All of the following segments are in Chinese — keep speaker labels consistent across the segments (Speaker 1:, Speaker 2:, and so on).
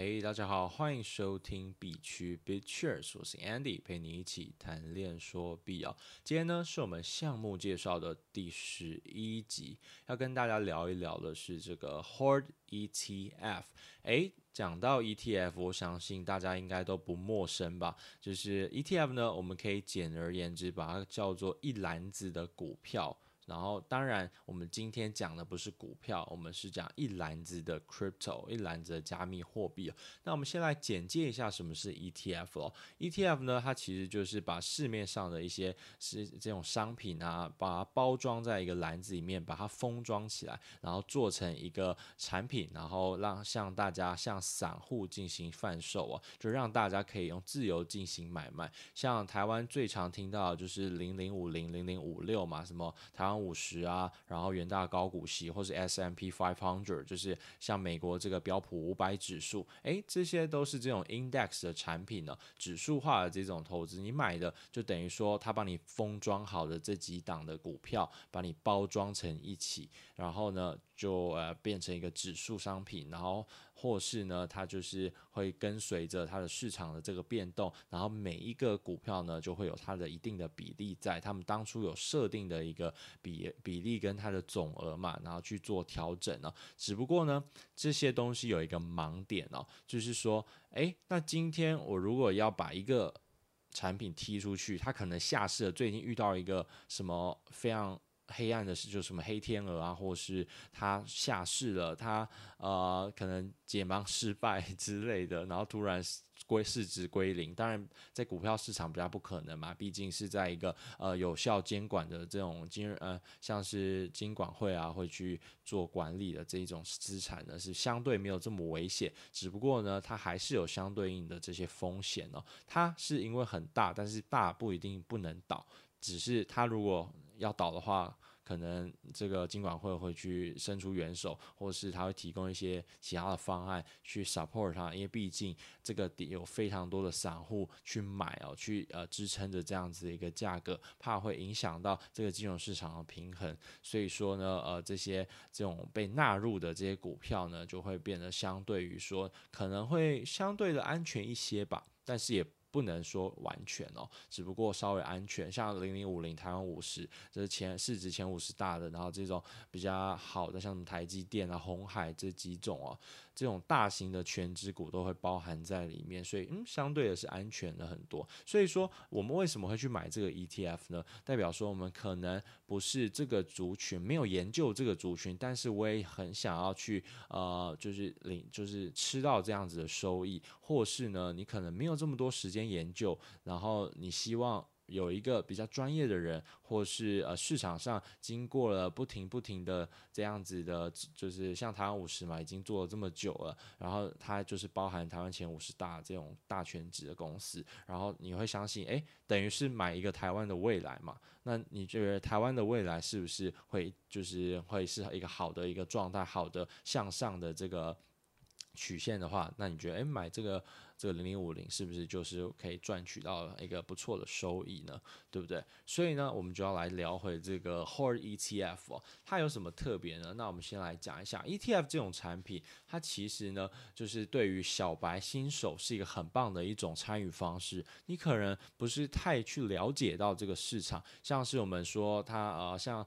Speaker 1: 嘿，hey, 大家好，欢迎收听 B 区 BitShares，我是 Andy，陪你一起谈恋说币啊。今天呢是我们项目介绍的第十一集，要跟大家聊一聊的是这个 HORD ETF。诶，讲到 ETF，我相信大家应该都不陌生吧？就是 ETF 呢，我们可以简而言之把它叫做一篮子的股票。然后，当然，我们今天讲的不是股票，我们是讲一篮子的 crypto，一篮子的加密货币。那我们先来简介一下什么是 ETF 哦。ETF 呢，它其实就是把市面上的一些是这种商品啊，把它包装在一个篮子里面，把它封装起来，然后做成一个产品，然后让向大家向散户进行贩售啊，就让大家可以用自由进行买卖。像台湾最常听到的就是零零五零、零六嘛，什么台湾。五十啊，然后元大高股息，或是 S M P Five Hundred，就是像美国这个标普五百指数，诶，这些都是这种 index 的产品呢，指数化的这种投资，你买的就等于说他帮你封装好的这几档的股票，把你包装成一起，然后呢就呃变成一个指数商品，然后。或是呢，它就是会跟随着它的市场的这个变动，然后每一个股票呢就会有它的一定的比例在，他们当初有设定的一个比比例跟它的总额嘛，然后去做调整呢。只不过呢，这些东西有一个盲点哦，就是说，诶，那今天我如果要把一个产品踢出去，它可能下市了，最近遇到一个什么非常。黑暗的事，就什么黑天鹅啊，或是他下市了，他呃可能解盲失败 之类的，然后突然归市值归零。当然，在股票市场比较不可能嘛，毕竟是在一个呃有效监管的这种金呃像是金管会啊会去做管理的这一种资产呢，是相对没有这么危险。只不过呢，它还是有相对应的这些风险哦。它是因为很大，但是大不一定不能倒，只是它如果。要倒的话，可能这个金管会会去伸出援手，或者是他会提供一些其他的方案去 support 它，因为毕竟这个有非常多的散户去买哦，去呃支撑着这样子的一个价格，怕会影响到这个金融市场的平衡，所以说呢，呃，这些这种被纳入的这些股票呢，就会变得相对于说可能会相对的安全一些吧，但是也。不能说完全哦，只不过稍微安全。像零零五零、台湾五十，这是前市值前五十大的，然后这种比较好的，像台积电啊、红海这几种哦，这种大型的全值股都会包含在里面，所以嗯，相对的是安全的很多。所以说，我们为什么会去买这个 ETF 呢？代表说我们可能不是这个族群，没有研究这个族群，但是我也很想要去呃，就是领，就是吃到这样子的收益，或是呢，你可能没有这么多时间。研究，然后你希望有一个比较专业的人，或是呃市场上经过了不停不停的这样子的，就是像台湾五十嘛，已经做了这么久了，然后它就是包含台湾前五十大这种大权职的公司，然后你会相信，诶，等于是买一个台湾的未来嘛？那你觉得台湾的未来是不是会就是会是一个好的一个状态，好的向上的这个曲线的话，那你觉得，诶，买这个？这个零零五零是不是就是可以赚取到一个不错的收益呢？对不对？所以呢，我们就要来聊回这个 HORD ETF，它有什么特别呢？那我们先来讲一下 ETF 这种产品，它其实呢，就是对于小白新手是一个很棒的一种参与方式。你可能不是太去了解到这个市场，像是我们说它呃，像。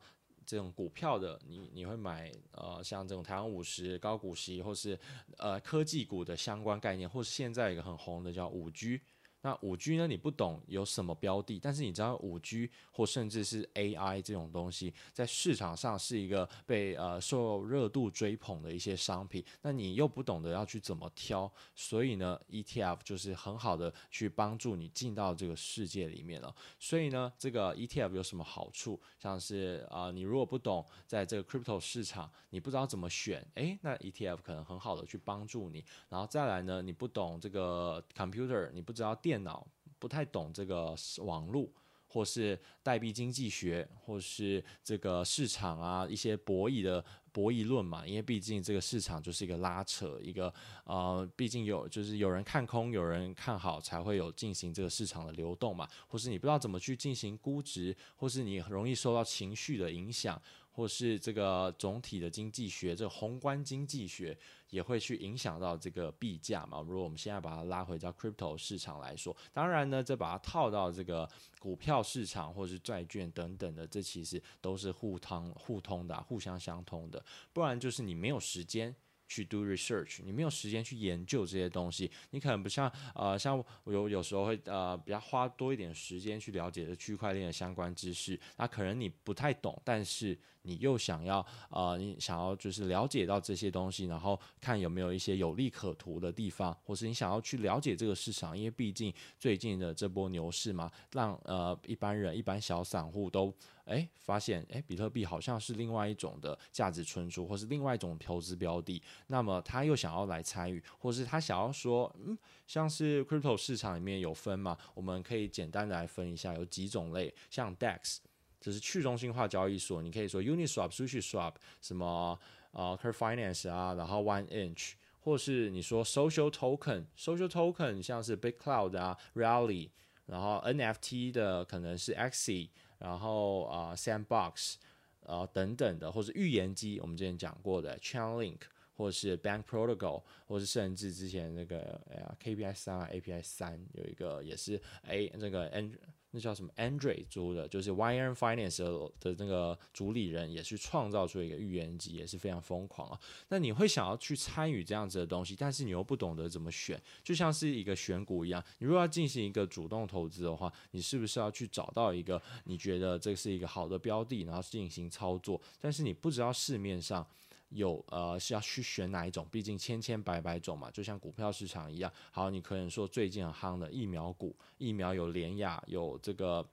Speaker 1: 这种股票的，你你会买呃，像这种台湾五十高股息，或是呃科技股的相关概念，或是现在一个很红的叫五 G。那五 G 呢？你不懂有什么标的，但是你知道五 G 或甚至是 AI 这种东西，在市场上是一个被呃受热度追捧的一些商品。那你又不懂得要去怎么挑，所以呢，ETF 就是很好的去帮助你进到这个世界里面了。所以呢，这个 ETF 有什么好处？像是啊、你如果不懂在这个 crypto 市场，你不知道怎么选，诶，那 ETF 可能很好的去帮助你。然后再来呢，你不懂这个 computer，你不知道电。电脑不太懂这个网络，或是代币经济学，或是这个市场啊，一些博弈的。博弈论嘛，因为毕竟这个市场就是一个拉扯，一个呃，毕竟有就是有人看空，有人看好，才会有进行这个市场的流动嘛。或是你不知道怎么去进行估值，或是你很容易受到情绪的影响，或是这个总体的经济学，这宏观经济学也会去影响到这个币价嘛。如果我们现在把它拉回到 crypto 市场来说，当然呢，再把它套到这个股票市场或是债券等等的，这其实都是互通互通的、互相相通的。不然就是你没有时间。去 do research，你没有时间去研究这些东西，你可能不像呃，像我有有时候会呃比较花多一点时间去了解这区块链的相关知识，那可能你不太懂，但是你又想要呃，你想要就是了解到这些东西，然后看有没有一些有利可图的地方，或是你想要去了解这个市场，因为毕竟最近的这波牛市嘛，让呃一般人一般小散户都。诶，发现诶，比特币好像是另外一种的价值存储，或是另外一种投资标的。那么他又想要来参与，或是他想要说，嗯，像是 crypto 市场里面有分嘛？我们可以简单的来分一下，有几种类，像 DEX，就是去中心化交易所，你可以说 Uniswap、SushiSwap，什么呃 Curve Finance 啊，然后 One Inch，或是你说 Social Token，Social Token 像是 Big Cloud 啊、Rally，然后 NFT 的可能是 Axie。然后啊、，Sandbox，呃等等的，或是预言机，我们之前讲过的 Chainlink，或是 Bank Protocol，或是甚至之前那个哎呀 KPI 三啊 API 三有一个也是 A 那个 N。那叫什么？Andre 租的，就是 YN Finance 的那个主理人，也去创造出一个预言机，也是非常疯狂啊。那你会想要去参与这样子的东西，但是你又不懂得怎么选，就像是一个选股一样。你如果要进行一个主动投资的话，你是不是要去找到一个你觉得这是一个好的标的，然后进行操作？但是你不知道市面上。有呃是要去选哪一种？毕竟千千百百种嘛，就像股票市场一样。好，你可能说最近很夯的疫苗股，疫苗有联亚，有这个。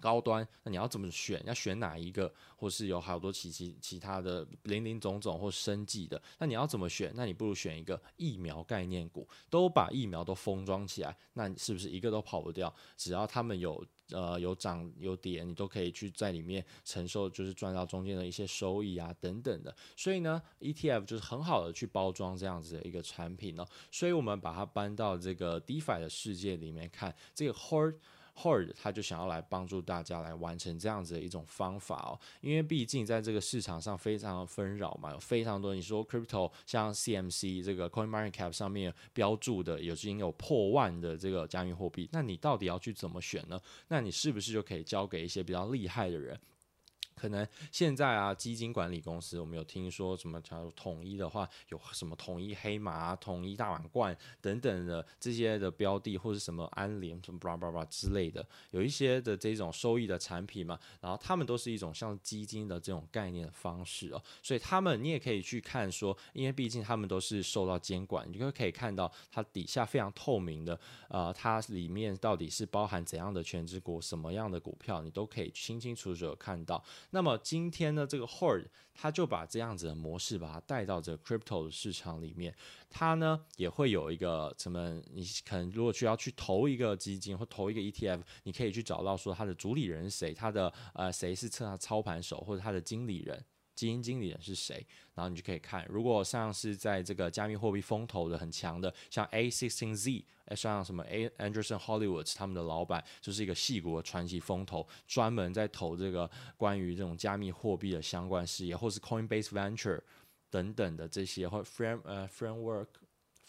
Speaker 1: 高端，那你要怎么选？要选哪一个？或是有好多其其其他的林林总总或生计的，那你要怎么选？那你不如选一个疫苗概念股，都把疫苗都封装起来，那你是不是一个都跑不掉？只要他们有呃有涨有跌，你都可以去在里面承受，就是赚到中间的一些收益啊等等的。所以呢，ETF 就是很好的去包装这样子的一个产品呢。所以我们把它搬到这个 DeFi 的世界里面看，这个 Hord。Hard，他就想要来帮助大家来完成这样子的一种方法哦，因为毕竟在这个市场上非常的纷扰嘛，有非常多你说 Crypto 像 CMC 这个 CoinMarketCap 上面标注的有已经有破万的这个加密货币，那你到底要去怎么选呢？那你是不是就可以交给一些比较厉害的人？可能现在啊，基金管理公司我们有听说什么，假如统一的话，有什么统一黑马、统一大满贯等等的这些的标的，或者什么安联什么巴拉巴拉之类的，有一些的这种收益的产品嘛，然后他们都是一种像基金的这种概念的方式哦，所以他们你也可以去看说，因为毕竟他们都是受到监管，你就可以看到它底下非常透明的，呃，它里面到底是包含怎样的权值股，什么样的股票，你都可以清清楚楚的看到。那么今天呢，这个 Horde 他就把这样子的模式把它带到这个 Crypto 的市场里面，它呢也会有一个什么？你可能如果需要去投一个基金或投一个 ETF，你可以去找到说他的主理人是谁，他的呃谁是测他操盘手或者他的经理人。基金经理人是谁？然后你就可以看，如果像是在这个加密货币风投的很强的，像 A Sixteen Z，像什么 A Anderson Hollywood 他们的老板就是一个细国传奇风投，专门在投这个关于这种加密货币的相关事业，或是 Coinbase Venture 等等的这些，或 Frame 呃 Framework。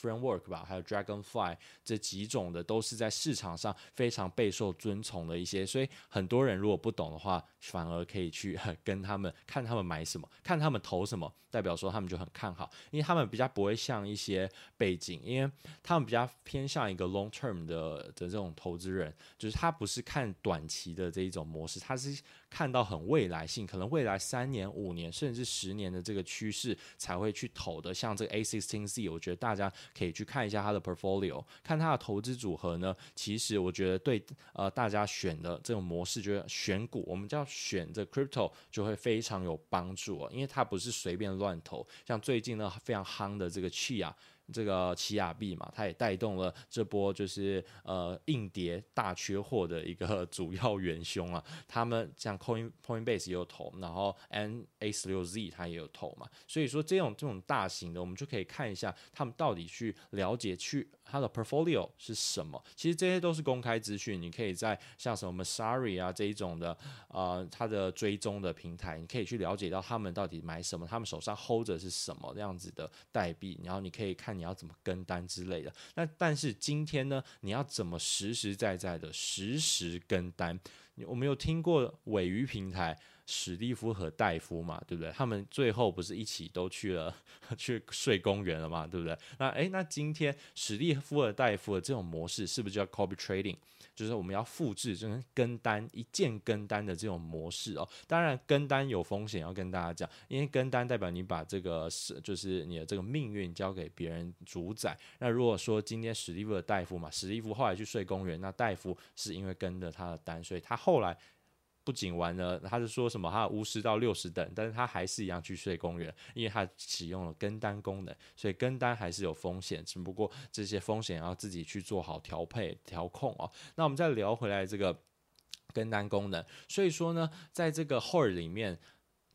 Speaker 1: Framework 吧，还有 Dragonfly 这几种的都是在市场上非常备受尊崇的一些，所以很多人如果不懂的话，反而可以去 跟他们看他们买什么，看他们投什么，代表说他们就很看好，因为他们比较不会像一些背景，因为他们比较偏向一个 long term 的的这种投资人，就是他不是看短期的这一种模式，他是看到很未来性，可能未来三年、五年甚至十年的这个趋势才会去投的，像这个 A16Z，我觉得大家。可以去看一下他的 portfolio，看他的投资组合呢。其实我觉得对呃大家选的这种模式，就是选股，我们叫选这 crypto 就会非常有帮助哦，因为它不是随便乱投。像最近呢非常夯的这个 Chia。这个奇亚币嘛，它也带动了这波就是呃硬碟大缺货的一个 主要元凶啊。他们像 Coin Coinbase 也有投，然后 n-a16z 它也有投嘛。所以说这种这种大型的，我们就可以看一下他们到底去了解去它的 portfolio 是什么。其实这些都是公开资讯，你可以在像什么 Messari 啊这一种的呃它的追踪的平台，你可以去了解到他们到底买什么，他们手上 hold 着是什么这样子的代币，然后你可以看你要怎么跟单之类的。那但是今天呢，你要怎么实实在在的实时跟单？我们有听过尾鱼平台史蒂夫和戴夫嘛，对不对？他们最后不是一起都去了 去睡公园了嘛，对不对？那诶，那今天史蒂夫和戴夫的这种模式是不是叫 copy trading？就是我们要复制就是跟单一键跟单的这种模式哦。当然跟单有风险，要跟大家讲，因为跟单代表你把这个是就是你的这个命运交给别人主宰。那如果说今天史蒂夫的戴夫嘛，史蒂夫后来去睡公园，那戴夫是因为跟着他的单，所以他后来。不仅完了，他是说什么？他巫师到六十等，但是他还是一样去睡公园，因为他启用了跟单功能，所以跟单还是有风险，只不过这些风险要自己去做好调配调控哦。那我们再聊回来这个跟单功能，所以说呢，在这个 Horde 里面，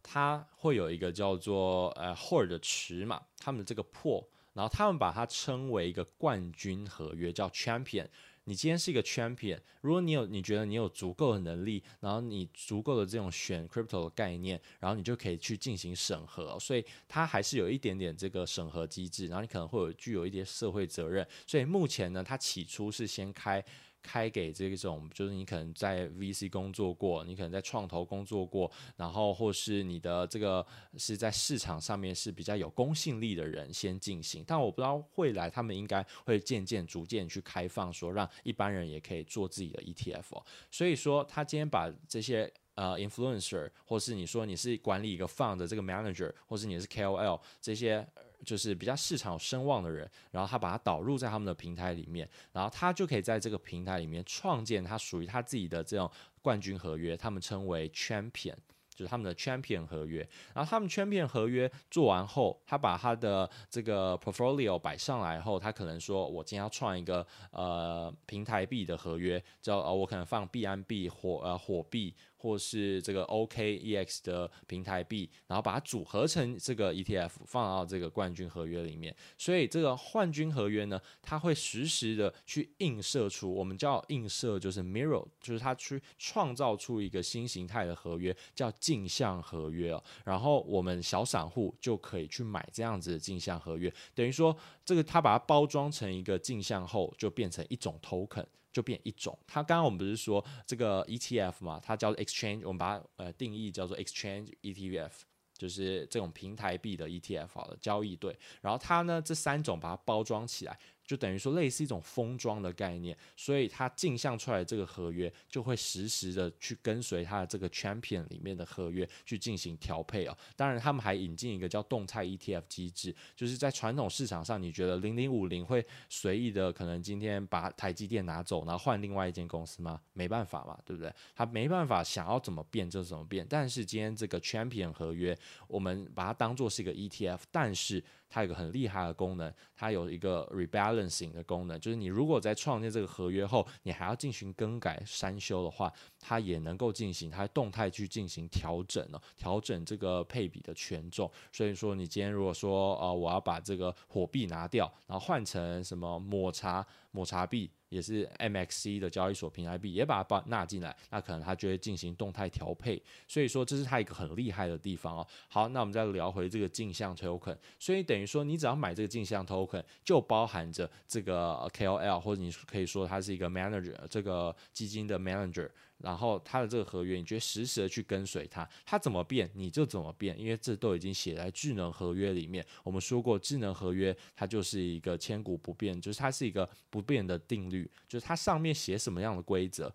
Speaker 1: 它会有一个叫做呃 Horde 的池嘛，他们的这个破然后他们把它称为一个冠军合约，叫 Champion。你今天是一个 champion，如果你有你觉得你有足够的能力，然后你足够的这种选 crypto 的概念，然后你就可以去进行审核，所以它还是有一点点这个审核机制，然后你可能会有具有一些社会责任，所以目前呢，它起初是先开。开给这种，就是你可能在 VC 工作过，你可能在创投工作过，然后或是你的这个是在市场上面是比较有公信力的人先进行。但我不知道未来他们应该会渐渐逐渐去开放，说让一般人也可以做自己的 ETF。所以说，他今天把这些呃 influencer，或是你说你是管理一个 fund 的这个 manager，或是你是 KOL 这些。就是比较市场有声望的人，然后他把它导入在他们的平台里面，然后他就可以在这个平台里面创建他属于他自己的这种冠军合约，他们称为 Champion，就是他们的 Champion 合约。然后他们 Champion 合约做完后，他把他的这个 Portfolio 摆上来后，他可能说，我今天要创一个呃平台币的合约，叫呃我可能放币安币火呃火币。或是这个 OKEX 的平台币，然后把它组合成这个 ETF，放到这个冠军合约里面。所以这个冠军合约呢，它会实时的去映射出，我们叫映射就是 mirror，就是它去创造出一个新形态的合约，叫镜像合约哦。然后我们小散户就可以去买这样子的镜像合约，等于说这个它把它包装成一个镜像后，就变成一种 token。就变一种，它刚刚我们不是说这个 ETF 嘛，它叫做 exchange，我们把它呃定义叫做 exchange ETF，就是这种平台币的 ETF 好了，交易对，然后它呢这三种把它包装起来。就等于说类似一种封装的概念，所以它镜像出来的这个合约就会实时的去跟随它的这个 champion 里面的合约去进行调配哦。当然，他们还引进一个叫动态 ETF 机制，就是在传统市场上，你觉得零零五零会随意的可能今天把台积电拿走，然后换另外一间公司吗？没办法嘛，对不对？他没办法想要怎么变就怎么变。但是今天这个 champion 合约，我们把它当做是一个 ETF，但是。它有个很厉害的功能，它有一个 rebalancing 的功能，就是你如果在创建这个合约后，你还要进行更改、删修的话，它也能够进行，它动态去进行调整哦，调整这个配比的权重。所以说，你今天如果说呃，我要把这个火币拿掉，然后换成什么抹茶抹茶币。也是 MXC 的交易所平台币，也把它把纳进来，那可能它就会进行动态调配，所以说这是它一个很厉害的地方哦。好，那我们再聊回这个镜像 token，所以等于说你只要买这个镜像 token，就包含着这个 KOL，或者你可以说它是一个 manager，这个基金的 manager。然后它的这个合约，你就实时的去跟随它，它怎么变你就怎么变，因为这都已经写在智能合约里面。我们说过，智能合约它就是一个千古不变，就是它是一个不变的定律，就是它上面写什么样的规则，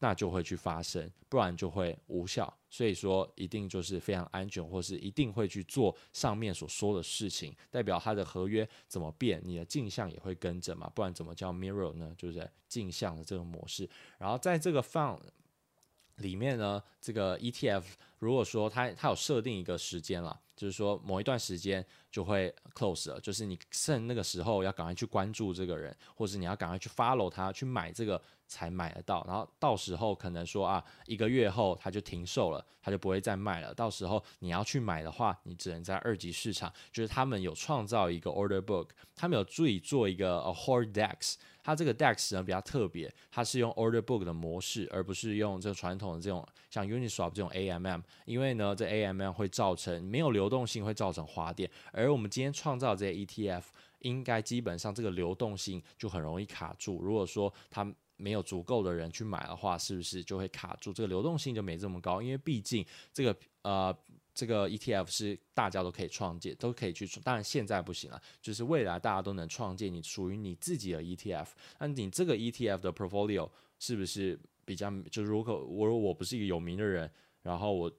Speaker 1: 那就会去发生，不然就会无效。所以说，一定就是非常安全，或是一定会去做上面所说的事情，代表它的合约怎么变，你的镜像也会跟着嘛，不然怎么叫 mirror 呢？就是镜像的这个模式。然后在这个放。里面呢，这个 ETF 如果说它它有设定一个时间了，就是说某一段时间就会 close 了，就是你趁那个时候要赶快去关注这个人，或者你要赶快去 follow 他去买这个才买得到，然后到时候可能说啊一个月后他就停售了，他就不会再卖了，到时候你要去买的话，你只能在二级市场，就是他们有创造一个 order book，他们有注意做一个 a hoard dex。它这个 DEX 呢比较特别，它是用 Order Book 的模式，而不是用这传统的这种像 Uniswap 这种 AMM，因为呢这 AMM 会造成没有流流动性，会造成滑点，而我们今天创造这些 ETF，应该基本上这个流动性就很容易卡住。如果说它没有足够的人去买的话，是不是就会卡住？这个流动性就没这么高，因为毕竟这个呃。这个 ETF 是大家都可以创建，都可以去创，当然现在不行了，就是未来大家都能创建你属于你自己的 ETF。那你这个 ETF 的 portfolio 是不是比较？就是如果我我不是一个有名的人，然后我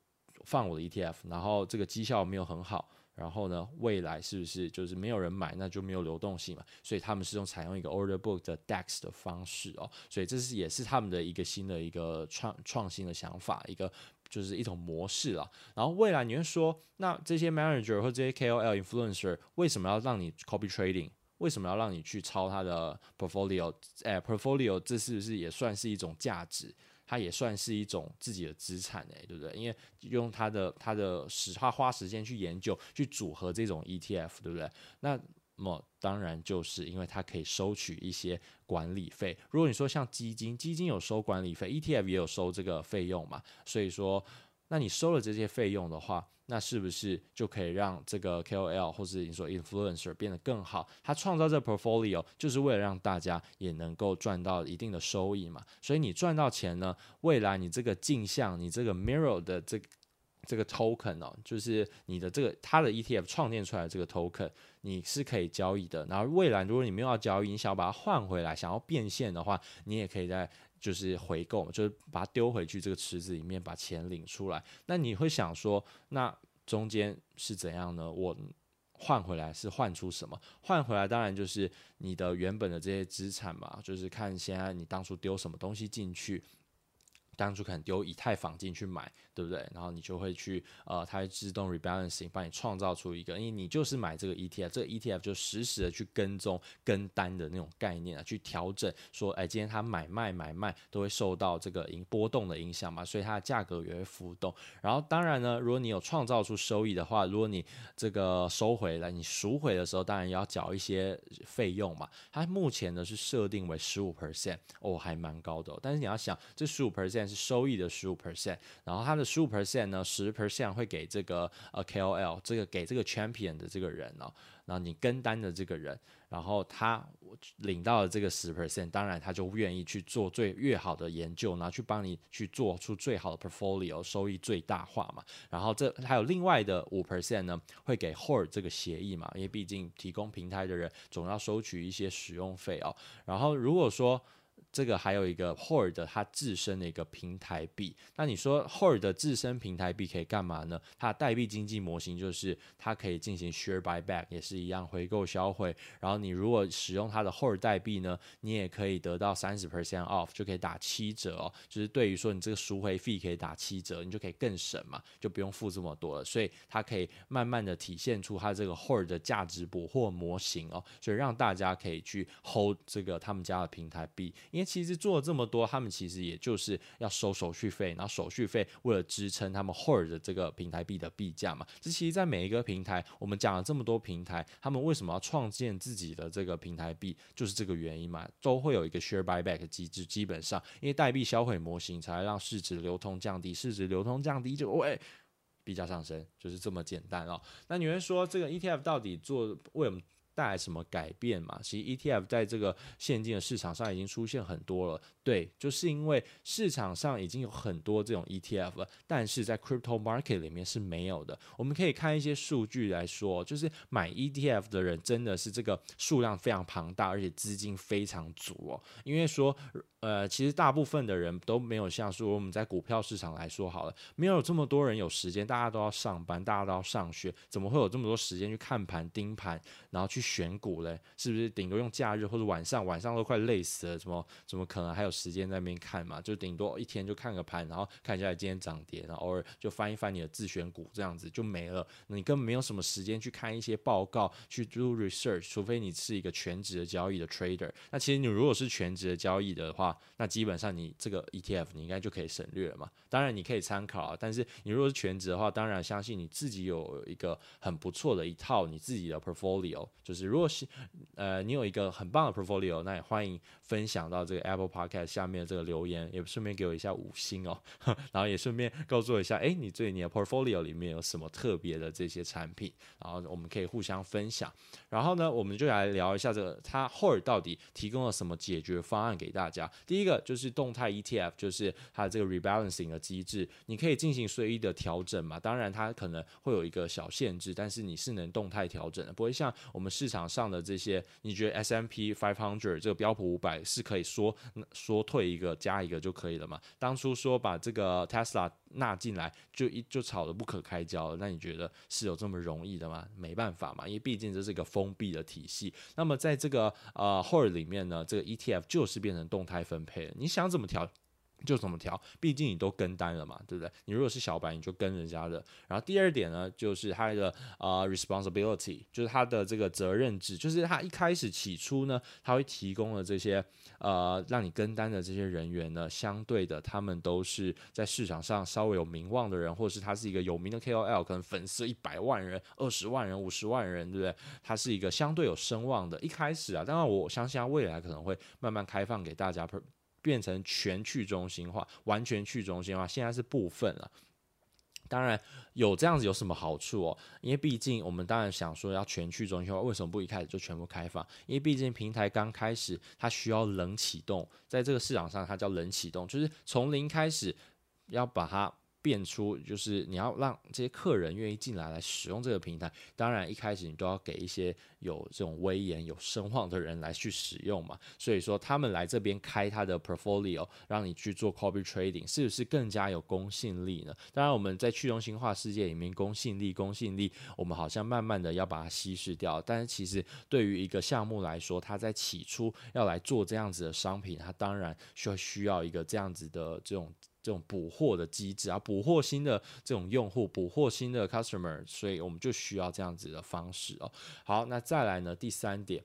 Speaker 1: 放我的 ETF，然后这个绩效没有很好，然后呢，未来是不是就是没有人买，那就没有流动性嘛？所以他们是用采用一个 order book 的 DEX 的方式哦，所以这是也是他们的一个新的一个创创新的想法，一个。就是一种模式了，然后未来你会说，那这些 manager 或这些 KOL influencer 为什么要让你 copy trading？为什么要让你去抄他的 portfolio？哎，portfolio 这是不是也算是一种价值？它也算是一种自己的资产哎，对不对？因为用它的它的时花花时间去研究去组合这种 ETF，对不对？那么当然就是因为它可以收取一些管理费。如果你说像基金，基金有收管理费，ETF 也有收这个费用嘛？所以说，那你收了这些费用的话，那是不是就可以让这个 KOL 或者你说 influencer 变得更好？他创造这 portfolio 就是为了让大家也能够赚到一定的收益嘛？所以你赚到钱呢，未来你这个镜像，你这个 mirror 的这个。这个 token 哦，就是你的这个它的 ETF 创建出来的这个 token，你是可以交易的。然后未来如果你没有要交易，你想要把它换回来，想要变现的话，你也可以在就是回购，就是把它丢回去这个池子里面，把钱领出来。那你会想说，那中间是怎样呢？我换回来是换出什么？换回来当然就是你的原本的这些资产嘛，就是看现在你当初丢什么东西进去。当初可能丢以太坊进去买，对不对？然后你就会去呃，它会自动 rebalancing，帮你创造出一个，因为你就是买这个 ETF，这个 ETF 就实时的去跟踪跟单的那种概念啊，去调整说，哎，今天它买卖买卖都会受到这个影波动的影响嘛，所以它的价格也会浮动。然后当然呢，如果你有创造出收益的话，如果你这个收回来，你赎回的时候，当然要缴一些费用嘛。它目前呢是设定为十五 percent，哦，还蛮高的。但是你要想，这十五 percent。是收益的十五 percent，然后它的十五 percent 呢，十 percent 会给这个呃 KOL，这个给这个 champion 的这个人哦，然后你跟单的这个人，然后他领到了这个十 percent，当然他就愿意去做最越好的研究，然后去帮你去做出最好的 portfolio，收益最大化嘛。然后这还有另外的五 percent 呢，会给 Hoard 这个协议嘛，因为毕竟提供平台的人总要收取一些使用费哦。然后如果说这个还有一个 HORD，它自身的一个平台币，那你说 Hoard 的自身平台币可以干嘛呢？它的代币经济模型就是它可以进行 share buyback，也是一样回购销毁。然后你如果使用它的 HORD 代币呢，你也可以得到三十 percent off，就可以打七折哦。就是对于说你这个赎回费可以打七折，你就可以更省嘛，就不用付这么多了。所以它可以慢慢的体现出它这个 HORD 的价值捕获模型哦，所以让大家可以去 hold 这个他们家的平台币。因为其实做了这么多，他们其实也就是要收手续费，然后手续费为了支撑他们 hold 的这个平台币的币价嘛。这其实，在每一个平台，我们讲了这么多平台，他们为什么要创建自己的这个平台币，就是这个原因嘛，都会有一个 share buyback 机制。基本上，因为代币销毁模型才让市值流通降低，市值流通降低就喂币价上升，就是这么简单哦。那你会说这个 ETF 到底做为什么？带来什么改变嘛？其实 ETF 在这个现金的市场上已经出现很多了，对，就是因为市场上已经有很多这种 ETF 了，但是在 crypto market 里面是没有的。我们可以看一些数据来说，就是买 ETF 的人真的是这个数量非常庞大，而且资金非常足哦。因为说，呃，其实大部分的人都没有像说我们在股票市场来说好了，没有这么多人有时间，大家都要上班，大家都要上学，怎么会有这么多时间去看盘、盯盘，然后去。选股嘞？是不是顶多用假日或者晚上，晚上都快累死了，怎么怎么可能还有时间在那边看嘛？就顶多一天就看个盘，然后看一下今天涨跌，然后偶尔就翻一翻你的自选股，这样子就没了。你根本没有什么时间去看一些报告，去做 research，除非你是一个全职的交易的 trader。那其实你如果是全职的交易的话，那基本上你这个 ETF 你应该就可以省略了嘛。当然你可以参考啊，但是你如果是全职的话，当然相信你自己有一个很不错的一套你自己的 portfolio。就是如果是呃你有一个很棒的 portfolio，那也欢迎分享到这个 Apple Podcast 下面的这个留言，也顺便给我一下五星哦，然后也顺便告诉我一下，哎，你对你的 portfolio 里面有什么特别的这些产品，然后我们可以互相分享。然后呢，我们就来聊一下这个它 Hoard 到底提供了什么解决方案给大家。第一个就是动态 ETF，就是它的这个 rebalancing 的机制，你可以进行随意的调整嘛。当然它可能会有一个小限制，但是你是能动态调整的，不会像我们市场上的这些，你觉得 S M P five hundred 这个标普五百是可以说缩退一个加一个就可以了嘛？当初说把这个 Tesla 纳进来就一就吵得不可开交了，那你觉得是有这么容易的吗？没办法嘛，因为毕竟这是一个封闭的体系。那么在这个呃 h o r 里面呢，这个 ETF 就是变成动态分配了，你想怎么调？就怎么调，毕竟你都跟单了嘛，对不对？你如果是小白，你就跟人家的。然后第二点呢，就是他的呃 responsibility，就是他的这个责任制，就是他一开始起初呢，他会提供了这些呃让你跟单的这些人员呢，相对的，他们都是在市场上稍微有名望的人，或者是他是一个有名的 KOL，可能粉丝一百万人、二十万人、五十万人，对不对？他是一个相对有声望的。一开始啊，当然我相信他未来可能会慢慢开放给大家。变成全去中心化，完全去中心化，现在是部分了。当然有这样子有什么好处哦？因为毕竟我们当然想说要全去中心化，为什么不一开始就全部开放？因为毕竟平台刚开始，它需要冷启动，在这个市场上它叫冷启动，就是从零开始要把它。变出就是你要让这些客人愿意进来来使用这个平台，当然一开始你都要给一些有这种威严、有声望的人来去使用嘛。所以说他们来这边开他的 portfolio，让你去做 copy trading，是不是更加有公信力呢？当然我们在去中心化世界里面，公信力、公信力，我们好像慢慢的要把它稀释掉。但是其实对于一个项目来说，它在起初要来做这样子的商品，它当然需要需要一个这样子的这种。这种补货的机制啊，补货新的这种用户，补货新的 customer，所以我们就需要这样子的方式哦。好，那再来呢，第三点，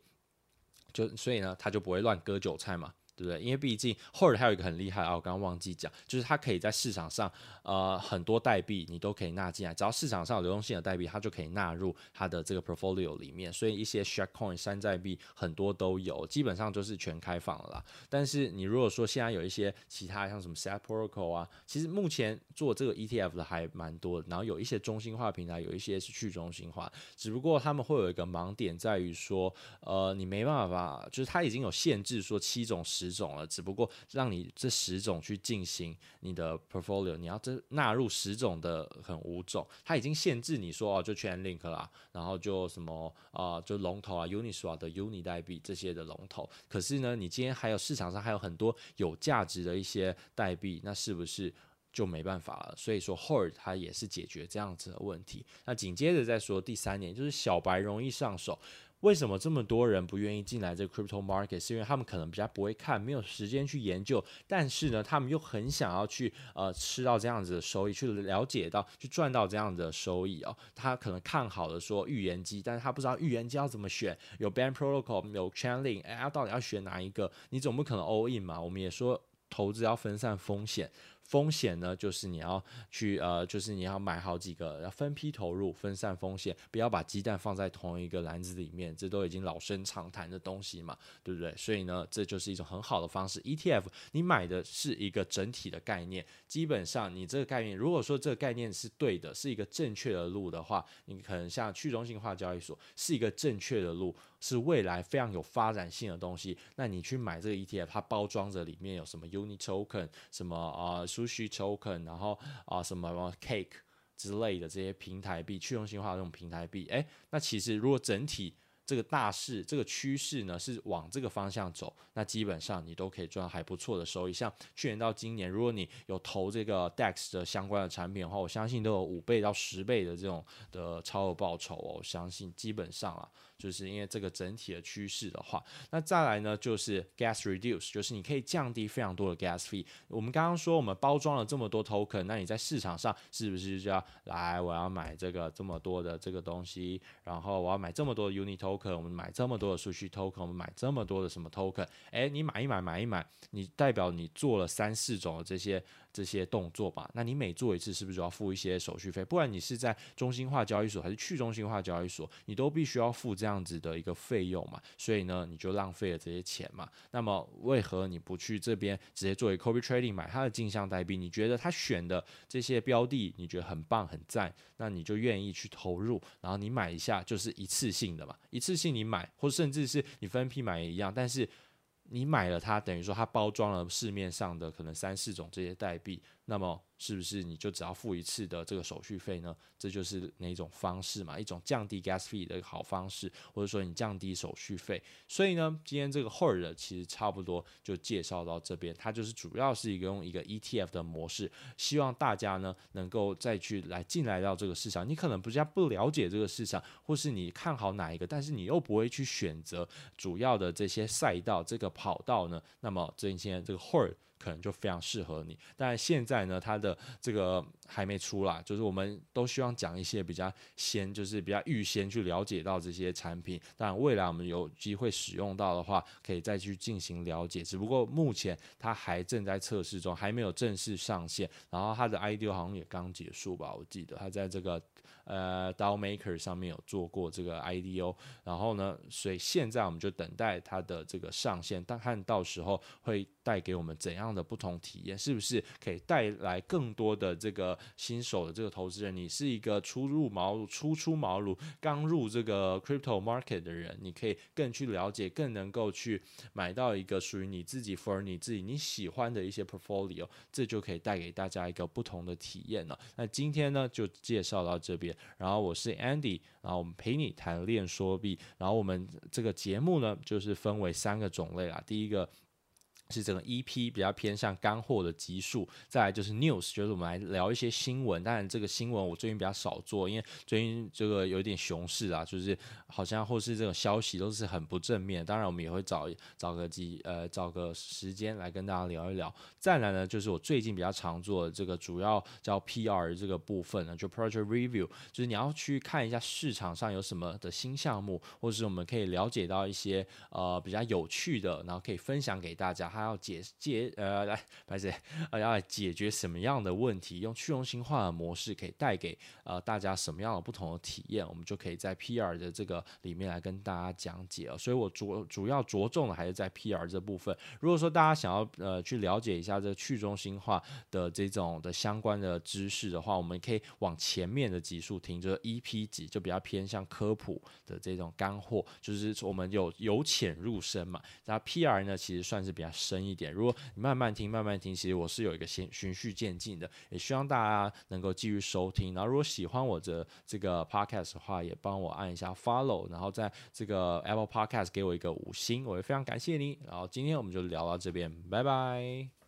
Speaker 1: 就所以呢，他就不会乱割韭菜嘛。对？因为毕竟 h o r d 还有一个很厉害啊，我刚刚忘记讲，就是它可以在市场上，呃，很多代币你都可以纳进来，只要市场上有流动性的代币，它就可以纳入它的这个 portfolio 里面。所以一些 Shark Coin 山寨币很多都有，基本上就是全开放了啦。但是你如果说现在有一些其他像什么 Set Protocol 啊，其实目前做这个 ETF 的还蛮多的。然后有一些中心化平台，有一些是去中心化，只不过他们会有一个盲点在于说，呃，你没办法，就是它已经有限制说七种十种了，只不过让你这十种去进行你的 portfolio，你要这纳入十种的很五种，它已经限制你说哦，就 Chainlink 啦，然后就什么啊、就龙头啊，Uniswap 的 Uni 代币这些的龙头。可是呢，你今天还有市场上还有很多有价值的一些代币，那是不是就没办法了？所以说 Hoard 它也是解决这样子的问题。那紧接着再说第三点，就是小白容易上手。为什么这么多人不愿意进来这个 crypto market？是因为他们可能比较不会看，没有时间去研究，但是呢，他们又很想要去呃吃到这样子的收益，去了解到，去赚到这样子的收益哦。他可能看好了说预言机，但是他不知道预言机要怎么选，有 Band Protocol，有 Chainlink，哎，他到底要选哪一个？你总不可能 all in 嘛？我们也说投资要分散风险。风险呢，就是你要去呃，就是你要买好几个，要分批投入，分散风险，不要把鸡蛋放在同一个篮子里面，这都已经老生常谈的东西嘛，对不对？所以呢，这就是一种很好的方式。ETF 你买的是一个整体的概念，基本上你这个概念，如果说这个概念是对的，是一个正确的路的话，你可能像去中心化交易所是一个正确的路。是未来非常有发展性的东西，那你去买这个 ETF，它包装着里面有什么 Uni Token，什么啊、Sushi Token，然后啊、呃、什么 Cake 之类的这些平台币，去中心化的这种平台币，诶，那其实如果整体这个大势这个趋势呢是往这个方向走，那基本上你都可以赚还不错的收益。像去年到今年，如果你有投这个 DEX 的相关的产品的话，我相信都有五倍到十倍的这种的超额报酬哦。我相信基本上啊。就是因为这个整体的趋势的话，那再来呢就是 gas reduce，就是你可以降低非常多的 gas fee。我们刚刚说我们包装了这么多 token，那你在市场上是不是就要来？我要买这个这么多的这个东西，然后我要买这么多的 uni token，我们买这么多的数据 token，我们买这么多的什么 token？诶，你买一买买一买，你代表你做了三四种的这些。这些动作吧，那你每做一次是不是就要付一些手续费？不管你是在中心化交易所还是去中心化交易所，你都必须要付这样子的一个费用嘛。所以呢，你就浪费了这些钱嘛。那么为何你不去这边直接作为 copy trading 买它的镜像代币？你觉得他选的这些标的你觉得很棒很赞，那你就愿意去投入，然后你买一下就是一次性的嘛，一次性你买，或甚至是你分批买也一样，但是。你买了它，等于说它包装了市面上的可能三四种这些代币，那么。是不是你就只要付一次的这个手续费呢？这就是哪一种方式嘛？一种降低 gas fee 的好方式，或者说你降低手续费。所以呢，今天这个 HORD 其实差不多就介绍到这边。它就是主要是一个用一个 ETF 的模式，希望大家呢能够再去来进来到这个市场。你可能不加不了解这个市场，或是你看好哪一个，但是你又不会去选择主要的这些赛道这个跑道呢？那么这今天这个 HORD。可能就非常适合你，但现在呢，它的这个还没出来，就是我们都希望讲一些比较先，就是比较预先去了解到这些产品。但，未来我们有机会使用到的话，可以再去进行了解。只不过目前它还正在测试中，还没有正式上线。然后它的 IDO 好像也刚结束吧，我记得它在这个。呃，DAO Maker 上面有做过这个 IDO，然后呢，所以现在我们就等待它的这个上线，但看到时候会带给我们怎样的不同体验，是不是可以带来更多的这个新手的这个投资人？你是一个初入茅庐、初出茅庐、刚入这个 Crypto Market 的人，你可以更去了解，更能够去买到一个属于你自己 for 你自己你喜欢的一些 Portfolio，这就可以带给大家一个不同的体验了。那今天呢，就介绍到这边。然后我是 Andy，然后我们陪你谈练说币，然后我们这个节目呢，就是分为三个种类啦。第一个。是整个 EP 比较偏向干货的集数，再来就是 News，就是我们来聊一些新闻。当然，这个新闻我最近比较少做，因为最近这个有点熊市啊，就是好像或是这种消息都是很不正面。当然，我们也会找找个几呃找个时间来跟大家聊一聊。再来呢，就是我最近比较常做的这个主要叫 PR 这个部分呢，就 Project Review，就是你要去看一下市场上有什么的新项目，或者是我们可以了解到一些呃比较有趣的，然后可以分享给大家。要解解呃来，白姐呃要解决什么样的问题？用去中心化的模式可以带给呃大家什么样的不同的体验？我们就可以在 PR 的这个里面来跟大家讲解哦。所以我着主要着重的还是在 PR 这部分。如果说大家想要呃去了解一下这个去中心化的这种的相关的知识的话，我们可以往前面的集数听，就是 EP 级就比较偏向科普的这种干货，就是我们有由浅入深嘛。那 PR 呢，其实算是比较深。深一点，如果你慢慢听，慢慢听，其实我是有一个先循序渐进的，也希望大家能够继续收听。然后，如果喜欢我的这个 podcast 的话，也帮我按一下 follow，然后在这个 Apple Podcast 给我一个五星，我会非常感谢你。然后今天我们就聊到这边，拜拜。